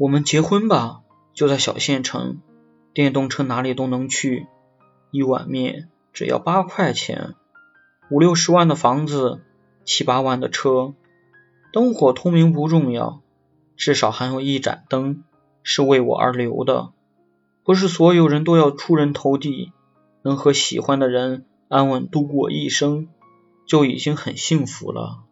我们结婚吧就在小县城电动车哪里都能去一碗面只要八块钱五六十万的房子七八万的车灯火通明不重要至少还有一盏灯是为我而留的。不是所有人都要出人头地能和喜欢的人安稳度过一生就已经很幸福了。